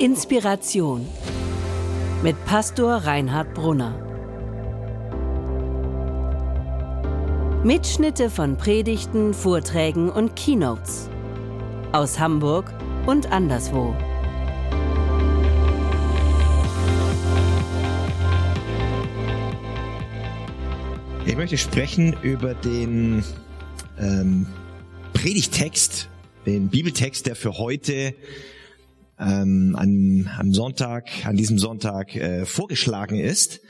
Inspiration mit Pastor Reinhard Brunner. Mitschnitte von Predigten, Vorträgen und Keynotes aus Hamburg und anderswo. Ich möchte sprechen über den ähm, Predigtext, den Bibeltext, der für heute ähm, an, am Sonntag, an diesem Sonntag äh, vorgeschlagen ist.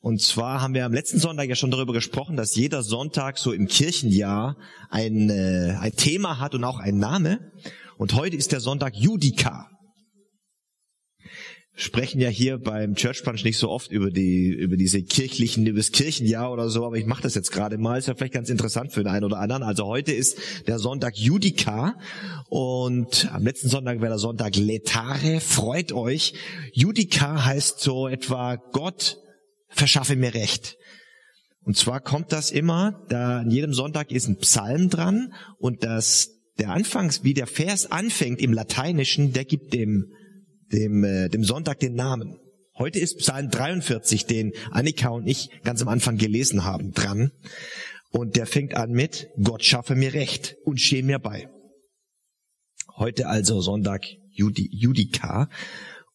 Und zwar haben wir am letzten Sonntag ja schon darüber gesprochen, dass jeder Sonntag so im Kirchenjahr ein, äh, ein Thema hat und auch ein Name. Und heute ist der Sonntag Judika sprechen ja hier beim Church Punch nicht so oft über die über diese kirchlichen über das Kirchenjahr oder so, aber ich mache das jetzt gerade mal. Ist ja vielleicht ganz interessant für den einen oder anderen. Also heute ist der Sonntag Judika und am letzten Sonntag wäre der Sonntag Letare. Freut euch. Judika heißt so etwa Gott verschaffe mir Recht. Und zwar kommt das immer, da an jedem Sonntag ist ein Psalm dran und das der Anfangs, wie der Vers anfängt im Lateinischen, der gibt dem dem, äh, dem Sonntag den Namen. Heute ist Psalm 43, den Annika und ich ganz am Anfang gelesen haben, dran. Und der fängt an mit, Gott schaffe mir Recht und stehe mir bei. Heute also Sonntag Judi, Judika.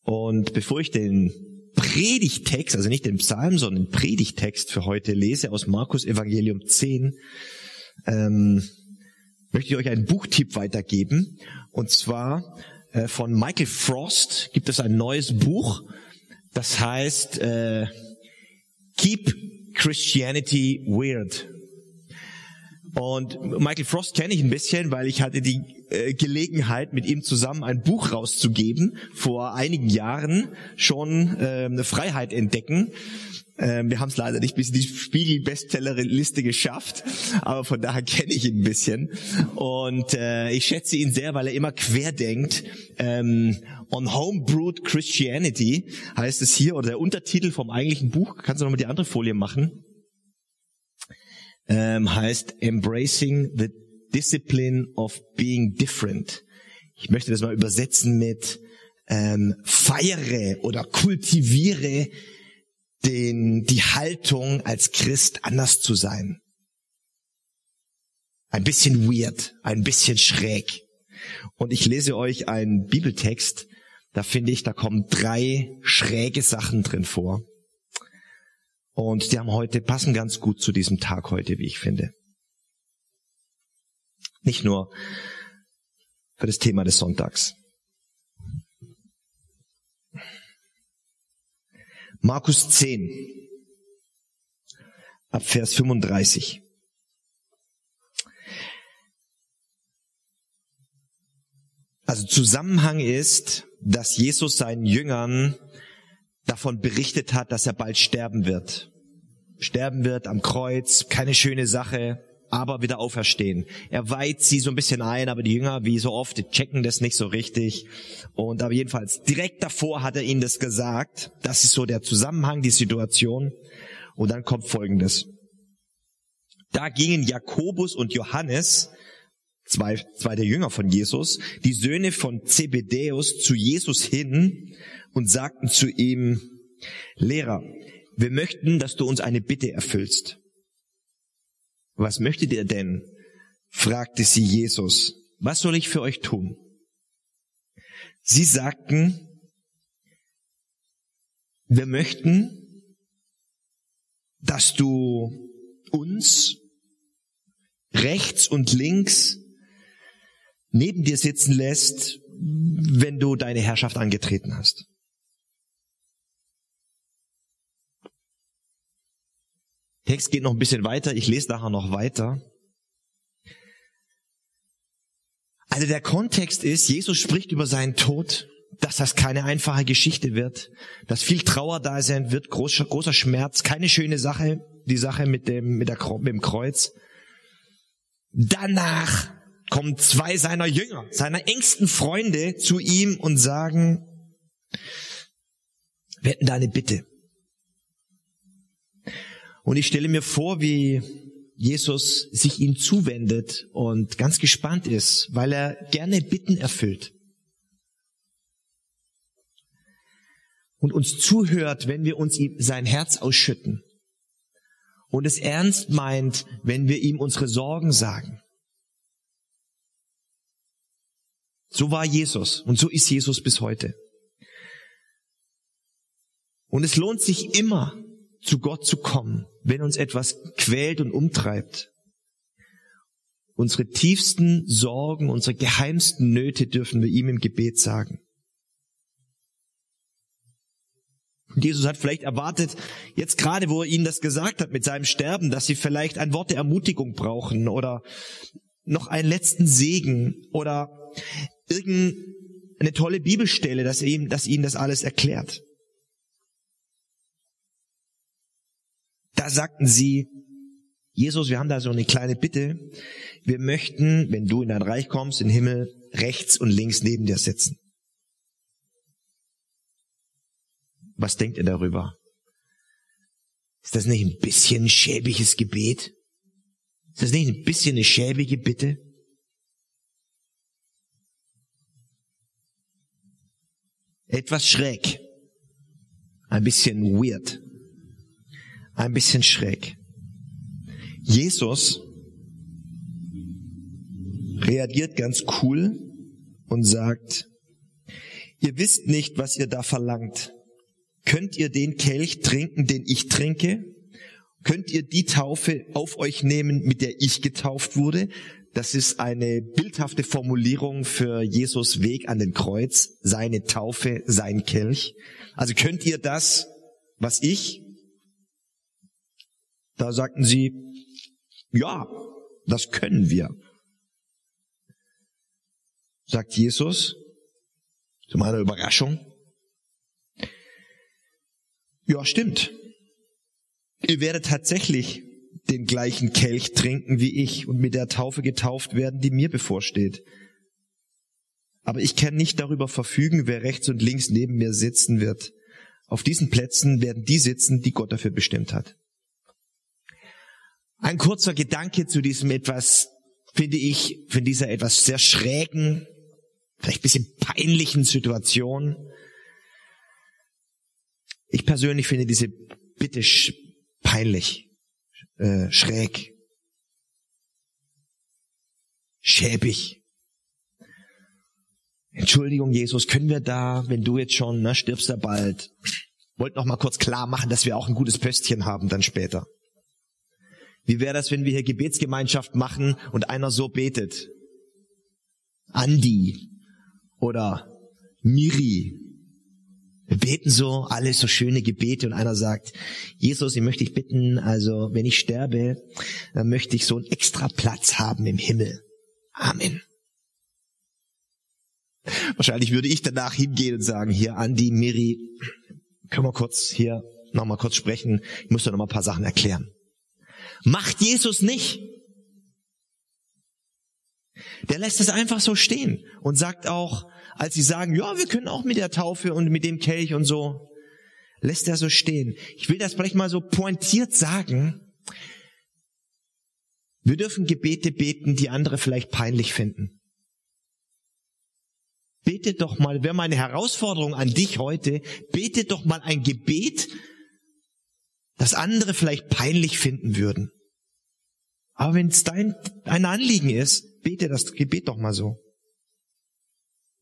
Und bevor ich den Predigtext, also nicht den Psalm, sondern den Predigtext für heute lese aus Markus Evangelium 10, ähm, möchte ich euch einen Buchtipp weitergeben. Und zwar von Michael Frost gibt es ein neues Buch, das heißt äh, Keep Christianity Weird. Und Michael Frost kenne ich ein bisschen, weil ich hatte die äh, Gelegenheit, mit ihm zusammen ein Buch rauszugeben, vor einigen Jahren schon äh, eine Freiheit entdecken. Ähm, wir haben es leider nicht bis in die Spiegel-Bestseller-Liste geschafft, aber von daher kenne ich ihn ein bisschen. Und äh, ich schätze ihn sehr, weil er immer querdenkt. Ähm, On Homebrewed Christianity heißt es hier, oder der Untertitel vom eigentlichen Buch, kannst du nochmal die andere Folie machen, ähm, heißt Embracing the Discipline of Being Different. Ich möchte das mal übersetzen mit ähm, feiere oder kultiviere den, die Haltung als Christ anders zu sein. Ein bisschen weird, ein bisschen schräg. Und ich lese euch einen Bibeltext, da finde ich, da kommen drei schräge Sachen drin vor. Und die haben heute, passen ganz gut zu diesem Tag heute, wie ich finde. Nicht nur für das Thema des Sonntags. Markus 10, ab Vers 35. Also Zusammenhang ist, dass Jesus seinen Jüngern davon berichtet hat, dass er bald sterben wird. Sterben wird am Kreuz, keine schöne Sache, aber wieder auferstehen. Er weiht sie so ein bisschen ein, aber die Jünger, wie so oft, checken das nicht so richtig. Und aber jedenfalls, direkt davor hat er ihnen das gesagt. Das ist so der Zusammenhang, die Situation. Und dann kommt Folgendes. Da gingen Jakobus und Johannes, zwei, zwei der Jünger von Jesus, die Söhne von Zebedäus zu Jesus hin und sagten zu ihm, Lehrer, wir möchten, dass du uns eine Bitte erfüllst. Was möchtet ihr denn? fragte sie Jesus. Was soll ich für euch tun? Sie sagten, wir möchten, dass du uns rechts und links neben dir sitzen lässt, wenn du deine Herrschaft angetreten hast. Text geht noch ein bisschen weiter, ich lese nachher noch weiter. Also der Kontext ist, Jesus spricht über seinen Tod, dass das keine einfache Geschichte wird, dass viel Trauer da sein wird, großer, großer Schmerz, keine schöne Sache, die Sache mit dem, mit, der, mit dem Kreuz. Danach kommen zwei seiner Jünger, seiner engsten Freunde zu ihm und sagen, wir hätten da eine Bitte. Und ich stelle mir vor, wie Jesus sich ihm zuwendet und ganz gespannt ist, weil er gerne Bitten erfüllt. und uns zuhört, wenn wir uns ihm sein Herz ausschütten und es ernst meint, wenn wir ihm unsere Sorgen sagen. So war Jesus und so ist Jesus bis heute. Und es lohnt sich immer, zu Gott zu kommen, wenn uns etwas quält und umtreibt. Unsere tiefsten Sorgen, unsere geheimsten Nöte dürfen wir ihm im Gebet sagen. Jesus hat vielleicht erwartet, jetzt gerade wo er ihnen das gesagt hat mit seinem Sterben, dass sie vielleicht ein Wort der Ermutigung brauchen oder noch einen letzten Segen oder irgendeine tolle Bibelstelle, dass, ihm, dass ihnen das alles erklärt. Da sagten sie, Jesus, wir haben da so eine kleine Bitte. Wir möchten, wenn du in dein Reich kommst, in Himmel, rechts und links neben dir sitzen. Was denkt ihr darüber? Ist das nicht ein bisschen schäbiges Gebet? Ist das nicht ein bisschen eine schäbige Bitte? Etwas schräg. Ein bisschen weird. Ein bisschen schräg. Jesus reagiert ganz cool und sagt, ihr wisst nicht, was ihr da verlangt. Könnt ihr den Kelch trinken, den ich trinke? Könnt ihr die Taufe auf euch nehmen, mit der ich getauft wurde? Das ist eine bildhafte Formulierung für Jesus Weg an den Kreuz, seine Taufe, sein Kelch. Also könnt ihr das, was ich? Da sagten sie, ja, das können wir. Sagt Jesus, zu meiner Überraschung, ja, stimmt. Ihr werdet tatsächlich den gleichen Kelch trinken wie ich und mit der Taufe getauft werden, die mir bevorsteht. Aber ich kann nicht darüber verfügen, wer rechts und links neben mir sitzen wird. Auf diesen Plätzen werden die sitzen, die Gott dafür bestimmt hat. Ein kurzer Gedanke zu diesem etwas, finde ich, von dieser etwas sehr schrägen, vielleicht bisschen peinlichen Situation. Ich persönlich finde diese Bitte peinlich, äh, schräg, schäbig. Entschuldigung, Jesus, können wir da, wenn du jetzt schon, ne, stirbst ja bald, wollt noch mal kurz klar machen, dass wir auch ein gutes Pöstchen haben dann später. Wie wäre das, wenn wir hier Gebetsgemeinschaft machen und einer so betet? Andi oder Miri wir beten so, alles so schöne Gebete und einer sagt, Jesus, ich möchte dich bitten, also wenn ich sterbe, dann möchte ich so einen extra Platz haben im Himmel. Amen. Wahrscheinlich würde ich danach hingehen und sagen, hier Andi, Miri, können wir kurz hier nochmal kurz sprechen, ich muss dir nochmal ein paar Sachen erklären. Macht Jesus nicht. Der lässt es einfach so stehen und sagt auch, als sie sagen, ja, wir können auch mit der Taufe und mit dem Kelch und so, lässt er so stehen. Ich will das vielleicht mal so pointiert sagen. Wir dürfen Gebete beten, die andere vielleicht peinlich finden. Bete doch mal, wäre meine Herausforderung an dich heute, bete doch mal ein Gebet, das andere vielleicht peinlich finden würden. Aber wenn es dein ein Anliegen ist, bete das Gebet doch mal so.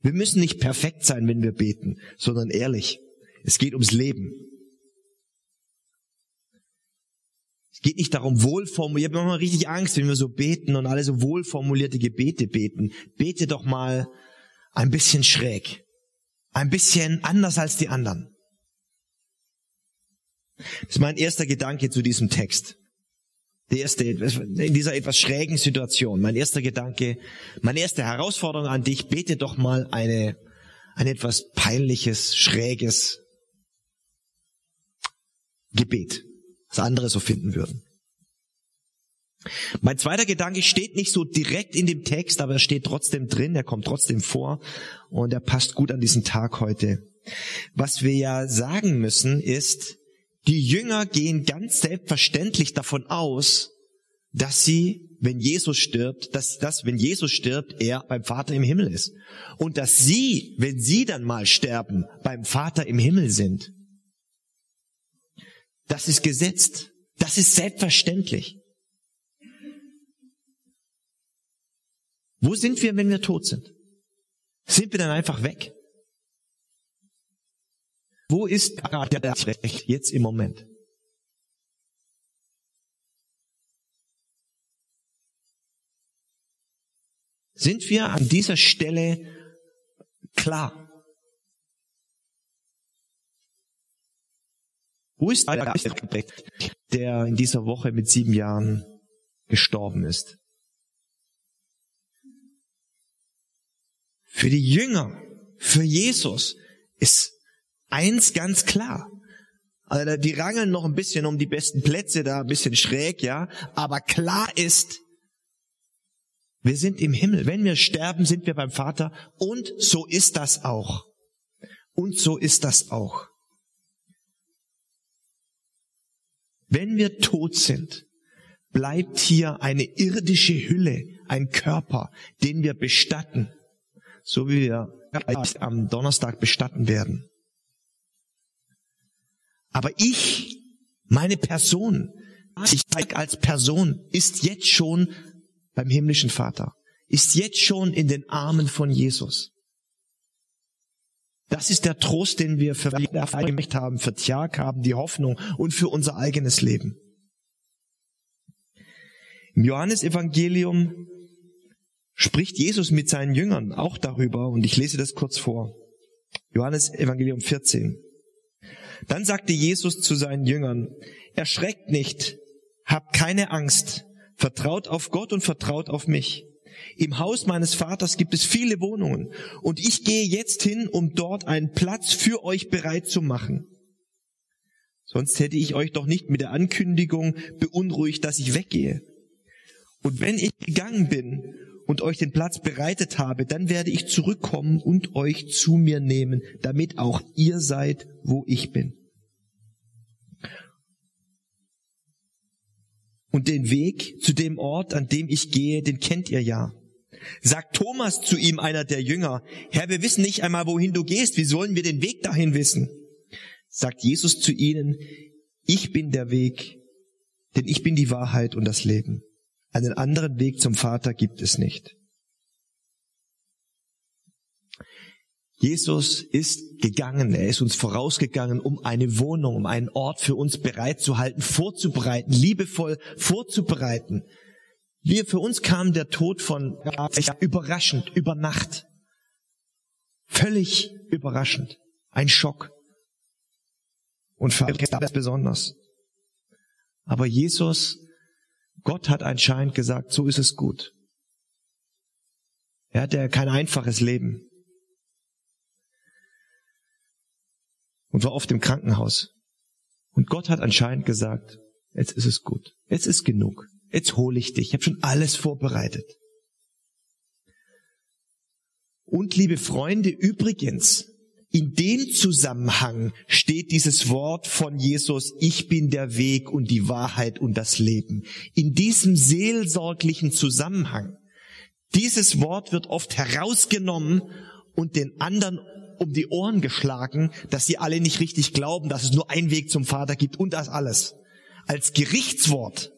Wir müssen nicht perfekt sein, wenn wir beten, sondern ehrlich. Es geht ums Leben. Es geht nicht darum, wohlformuliert. Ich habe immer richtig Angst, wenn wir so beten und alle so wohlformulierte Gebete beten. Bete doch mal ein bisschen schräg. Ein bisschen anders als die anderen. Das ist mein erster Gedanke zu diesem Text. Die erste, in dieser etwas schrägen Situation. Mein erster Gedanke, meine erste Herausforderung an dich, bete doch mal eine, ein etwas peinliches, schräges Gebet, das andere so finden würden. Mein zweiter Gedanke steht nicht so direkt in dem Text, aber er steht trotzdem drin, er kommt trotzdem vor und er passt gut an diesen Tag heute. Was wir ja sagen müssen ist, die Jünger gehen ganz selbstverständlich davon aus, dass sie wenn Jesus stirbt, dass das, wenn Jesus stirbt, er beim Vater im Himmel ist. Und dass sie, wenn sie dann mal sterben, beim Vater im Himmel sind. Das ist gesetzt. Das ist selbstverständlich. Wo sind wir, wenn wir tot sind? Sind wir dann einfach weg? Wo ist der Recht jetzt im Moment? Sind wir an dieser Stelle klar? Wo ist der der in dieser Woche mit sieben Jahren gestorben ist? Für die Jünger, für Jesus ist eins ganz klar. Also die rangeln noch ein bisschen um die besten Plätze da, ein bisschen schräg, ja. Aber klar ist, wir sind im Himmel. Wenn wir sterben, sind wir beim Vater. Und so ist das auch. Und so ist das auch. Wenn wir tot sind, bleibt hier eine irdische Hülle, ein Körper, den wir bestatten, so wie wir am Donnerstag bestatten werden. Aber ich, meine Person, ich als Person, ist jetzt schon beim himmlischen Vater, ist jetzt schon in den Armen von Jesus. Das ist der Trost, den wir für Gemächt haben, für Tjag haben, die Hoffnung und für unser eigenes Leben. Im Johannesevangelium spricht Jesus mit seinen Jüngern auch darüber und ich lese das kurz vor. Johannes Evangelium 14. Dann sagte Jesus zu seinen Jüngern, erschreckt nicht, habt keine Angst, vertraut auf Gott und vertraut auf mich. Im Haus meines Vaters gibt es viele Wohnungen und ich gehe jetzt hin, um dort einen Platz für euch bereit zu machen. Sonst hätte ich euch doch nicht mit der Ankündigung beunruhigt, dass ich weggehe. Und wenn ich gegangen bin und euch den Platz bereitet habe, dann werde ich zurückkommen und euch zu mir nehmen, damit auch ihr seid, wo ich bin. Und den Weg zu dem Ort, an dem ich gehe, den kennt ihr ja. Sagt Thomas zu ihm, einer der Jünger, Herr, wir wissen nicht einmal, wohin du gehst, wie sollen wir den Weg dahin wissen? Sagt Jesus zu ihnen, ich bin der Weg, denn ich bin die Wahrheit und das Leben. Einen anderen Weg zum Vater gibt es nicht. Jesus ist gegangen, er ist uns vorausgegangen, um eine Wohnung, um einen Ort für uns bereitzuhalten, vorzubereiten, liebevoll vorzubereiten. Wir, für uns kam der Tod von überraschend, über Nacht. Völlig überraschend. Ein Schock. Und für besonders. Aber Jesus Gott hat anscheinend gesagt, so ist es gut. Er hatte kein einfaches Leben und war oft im Krankenhaus. Und Gott hat anscheinend gesagt, jetzt ist es gut, jetzt ist genug, jetzt hole ich dich, ich habe schon alles vorbereitet. Und liebe Freunde, übrigens, in dem Zusammenhang steht dieses Wort von Jesus, ich bin der Weg und die Wahrheit und das Leben. In diesem seelsorglichen Zusammenhang. Dieses Wort wird oft herausgenommen und den anderen um die Ohren geschlagen, dass sie alle nicht richtig glauben, dass es nur einen Weg zum Vater gibt und das alles. Als Gerichtswort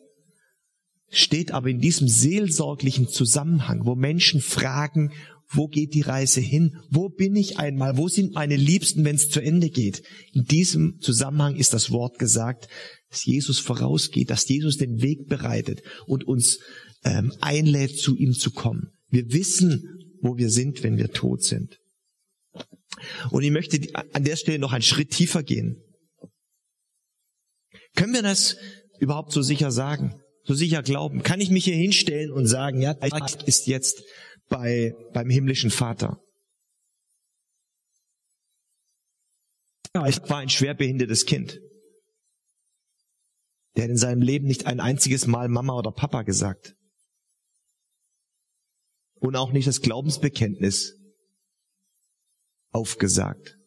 steht aber in diesem seelsorglichen Zusammenhang, wo Menschen fragen, wo geht die Reise hin? Wo bin ich einmal? Wo sind meine Liebsten, wenn es zu Ende geht? In diesem Zusammenhang ist das Wort gesagt, dass Jesus vorausgeht, dass Jesus den Weg bereitet und uns ähm, einlädt, zu ihm zu kommen. Wir wissen, wo wir sind, wenn wir tot sind. Und ich möchte an der Stelle noch einen Schritt tiefer gehen. Können wir das überhaupt so sicher sagen? So sicher glauben? Kann ich mich hier hinstellen und sagen, ja, das ist jetzt bei, beim himmlischen Vater. Ich war ein schwerbehindertes Kind. Der hat in seinem Leben nicht ein einziges Mal Mama oder Papa gesagt. Und auch nicht das Glaubensbekenntnis aufgesagt.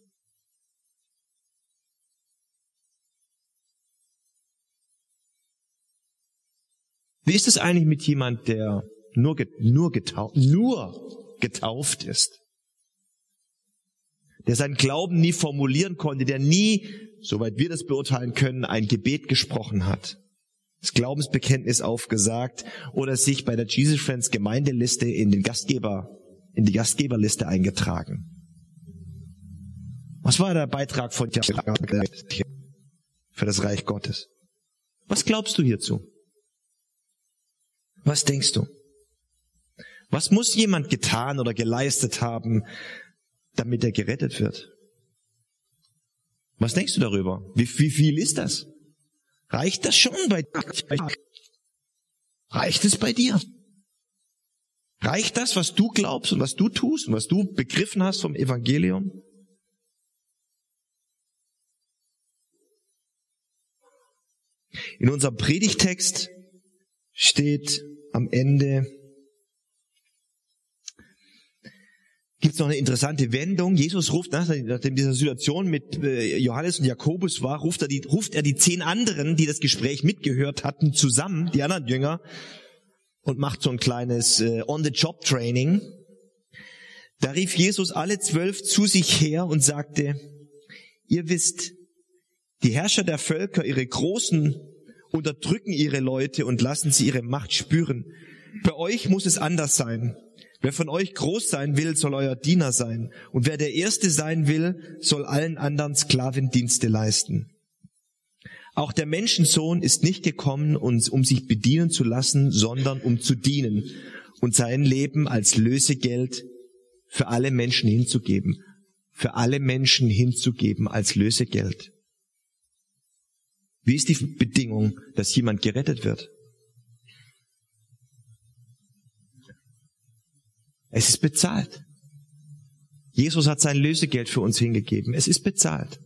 Wie ist es eigentlich mit jemand, der nur, nur, getauft, nur getauft ist? Der seinen Glauben nie formulieren konnte, der nie, soweit wir das beurteilen können, ein Gebet gesprochen hat, das Glaubensbekenntnis aufgesagt oder sich bei der Jesus Friends Gemeindeliste in den Gastgeber, in die Gastgeberliste eingetragen. Was war der Beitrag von für das Reich Gottes? Was glaubst du hierzu? Was denkst du? Was muss jemand getan oder geleistet haben, damit er gerettet wird? Was denkst du darüber? Wie, wie viel ist das? Reicht das schon bei dir? Reicht es bei dir? Reicht das, was du glaubst und was du tust und was du begriffen hast vom Evangelium? In unserem Predigtext steht am Ende, gibt es noch eine interessante Wendung. Jesus ruft, nachdem diese Situation mit äh, Johannes und Jakobus war, ruft er, die, ruft er die zehn anderen, die das Gespräch mitgehört hatten, zusammen, die anderen Jünger, und macht so ein kleines äh, On-the-Job-Training. Da rief Jesus alle zwölf zu sich her und sagte, ihr wisst, die Herrscher der Völker, ihre großen unterdrücken ihre Leute und lassen sie ihre Macht spüren. Bei euch muss es anders sein. Wer von euch groß sein will, soll euer Diener sein. Und wer der Erste sein will, soll allen anderen Sklavendienste leisten. Auch der Menschensohn ist nicht gekommen, um sich bedienen zu lassen, sondern um zu dienen und sein Leben als Lösegeld für alle Menschen hinzugeben. Für alle Menschen hinzugeben als Lösegeld. Wie ist die Bedingung, dass jemand gerettet wird? Es ist bezahlt. Jesus hat sein Lösegeld für uns hingegeben. Es ist bezahlt.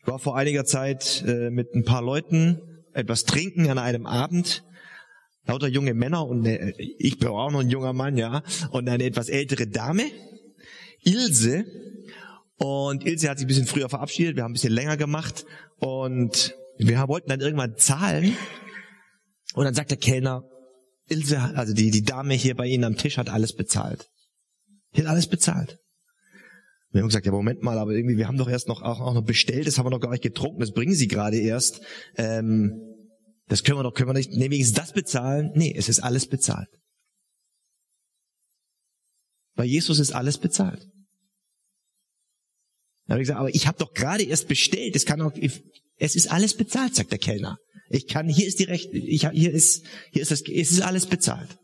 Ich war vor einiger Zeit äh, mit ein paar Leuten etwas trinken an einem Abend. Lauter junge Männer und eine, ich bin auch noch ein junger Mann, ja, und eine etwas ältere Dame. Ilse, und Ilse hat sich ein bisschen früher verabschiedet, wir haben ein bisschen länger gemacht und wir wollten dann irgendwann zahlen. Und dann sagt der Kellner, Ilse, also die, die Dame hier bei Ihnen am Tisch hat alles bezahlt. Die hat alles bezahlt. Wir haben gesagt, ja Moment mal, aber irgendwie, wir haben doch erst noch auch, auch noch bestellt, das haben wir noch gar nicht getrunken, das bringen Sie gerade erst. Ähm, das können wir doch, können wir nicht, nee, wenigstens das bezahlen? Nee, es ist alles bezahlt. Bei Jesus ist alles bezahlt. Dann habe ich gesagt, aber ich habe doch gerade erst bestellt. Es kann auch, es ist alles bezahlt, sagt der Kellner. Ich kann, hier ist die Recht, ich, hier ist, hier ist das, es ist alles bezahlt.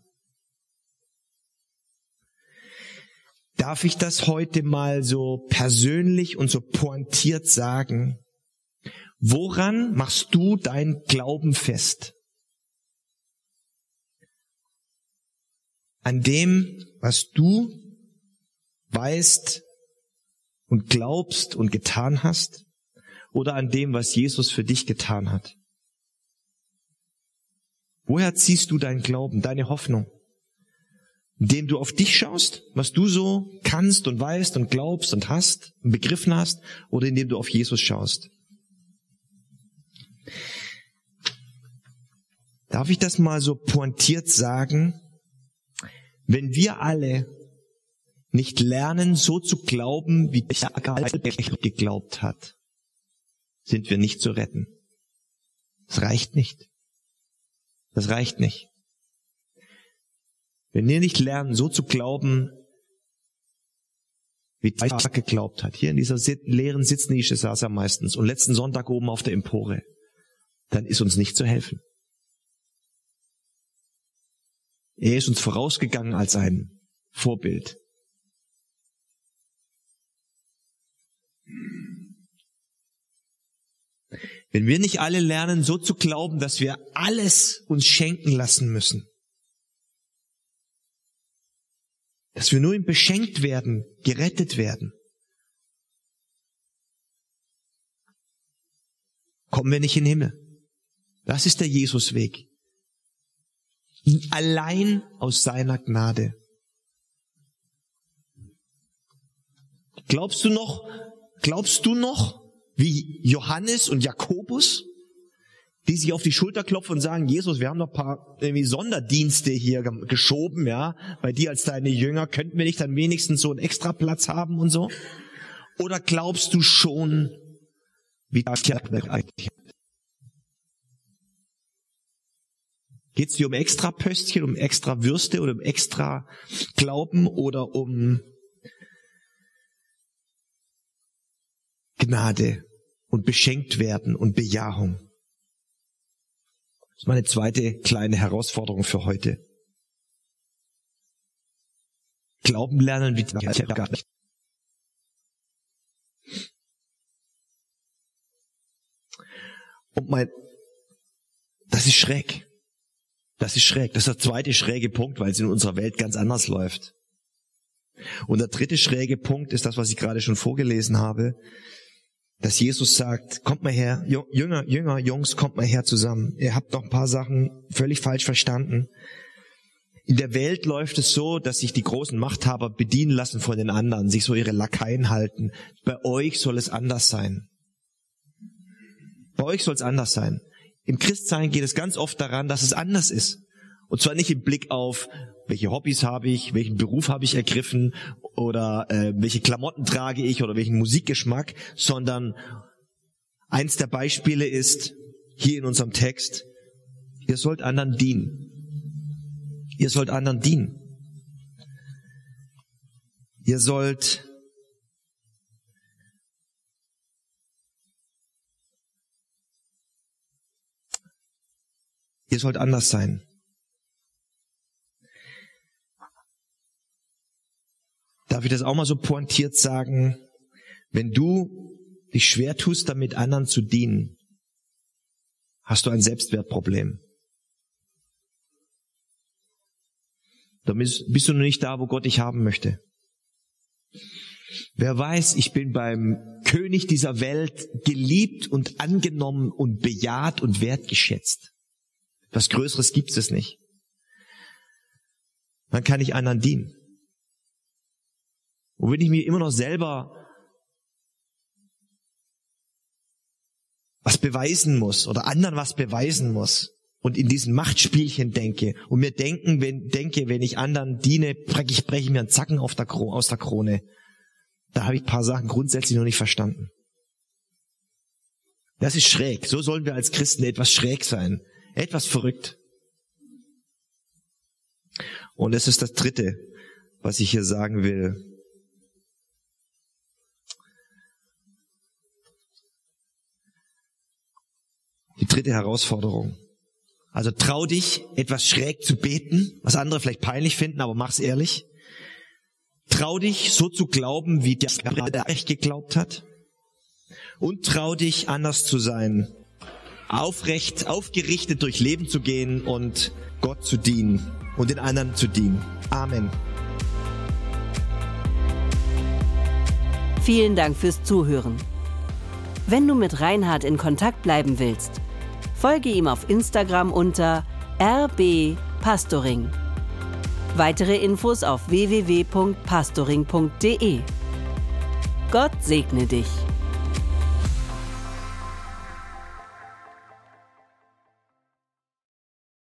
Darf ich das heute mal so persönlich und so pointiert sagen? Woran machst du dein Glauben fest? An dem, was du weißt, und glaubst und getan hast oder an dem, was Jesus für dich getan hat? Woher ziehst du deinen Glauben, deine Hoffnung? Indem du auf dich schaust, was du so kannst und weißt und glaubst und hast und begriffen hast, oder indem du auf Jesus schaust? Darf ich das mal so pointiert sagen? Wenn wir alle nicht lernen, so zu glauben, wie der geglaubt hat, sind wir nicht zu retten. Das reicht nicht. Das reicht nicht. Wenn wir nicht lernen, so zu glauben, wie Isaac geglaubt hat, hier in dieser leeren Sitznische saß er meistens und letzten Sonntag oben auf der Empore, dann ist uns nicht zu helfen. Er ist uns vorausgegangen als ein Vorbild. Wenn wir nicht alle lernen, so zu glauben, dass wir alles uns schenken lassen müssen, dass wir nur ihm beschenkt werden, gerettet werden, kommen wir nicht in den Himmel. Das ist der Jesusweg. Allein aus seiner Gnade. Glaubst du noch, glaubst du noch, wie Johannes und Jakobus, die sich auf die Schulter klopfen und sagen, Jesus, wir haben noch ein paar irgendwie Sonderdienste hier geschoben, ja, bei dir als deine Jünger, könnten wir nicht dann wenigstens so einen extra Platz haben und so? Oder glaubst du schon, wie Geht es dir um extra Pöstchen, um extra Würste oder um extra Glauben oder um Gnade und beschenkt werden und Bejahung? Das ist meine zweite kleine Herausforderung für heute. Glauben lernen wie gar nicht. Und mein, das ist schräg. Das ist schräg. Das ist der zweite schräge Punkt, weil es in unserer Welt ganz anders läuft. Und der dritte schräge Punkt ist das, was ich gerade schon vorgelesen habe, dass Jesus sagt, kommt mal her, Jünger, Jünger, Jungs, kommt mal her zusammen. Ihr habt noch ein paar Sachen völlig falsch verstanden. In der Welt läuft es so, dass sich die großen Machthaber bedienen lassen von den anderen, sich so ihre Lakaien halten. Bei euch soll es anders sein. Bei euch soll es anders sein. Im Christsein geht es ganz oft daran, dass es anders ist. Und zwar nicht im Blick auf, welche Hobbys habe ich, welchen Beruf habe ich ergriffen oder äh, welche Klamotten trage ich oder welchen Musikgeschmack, sondern eins der Beispiele ist hier in unserem Text, ihr sollt anderen dienen. Ihr sollt anderen dienen. Ihr sollt Ihr sollt anders sein. Darf ich das auch mal so pointiert sagen? Wenn du dich schwer tust, damit anderen zu dienen, hast du ein Selbstwertproblem. Dann bist, du noch nicht da, wo Gott dich haben möchte. Wer weiß, ich bin beim König dieser Welt geliebt und angenommen und bejaht und wertgeschätzt. Was Größeres gibt es nicht. Dann kann ich anderen dienen. Und wenn ich mir immer noch selber was beweisen muss oder anderen was beweisen muss und in diesen Machtspielchen denke und mir denken, wenn, denke, wenn ich anderen diene, breche ich, breche mir einen Zacken auf der aus der Krone. Da habe ich ein paar Sachen grundsätzlich noch nicht verstanden. Das ist schräg. So sollen wir als Christen etwas schräg sein. Etwas verrückt. Und es ist das Dritte, was ich hier sagen will. Die dritte Herausforderung. Also trau dich, etwas schräg zu beten, was andere vielleicht peinlich finden, aber mach's ehrlich. Trau dich, so zu glauben, wie der echt geglaubt hat. Und trau dich, anders zu sein, aufrecht, aufgerichtet durch Leben zu gehen und Gott zu dienen und den anderen zu dienen. Amen. Vielen Dank fürs Zuhören. Wenn du mit Reinhard in Kontakt bleiben willst, folge ihm auf Instagram unter rbpastoring. Weitere Infos auf www.pastoring.de. Gott segne dich.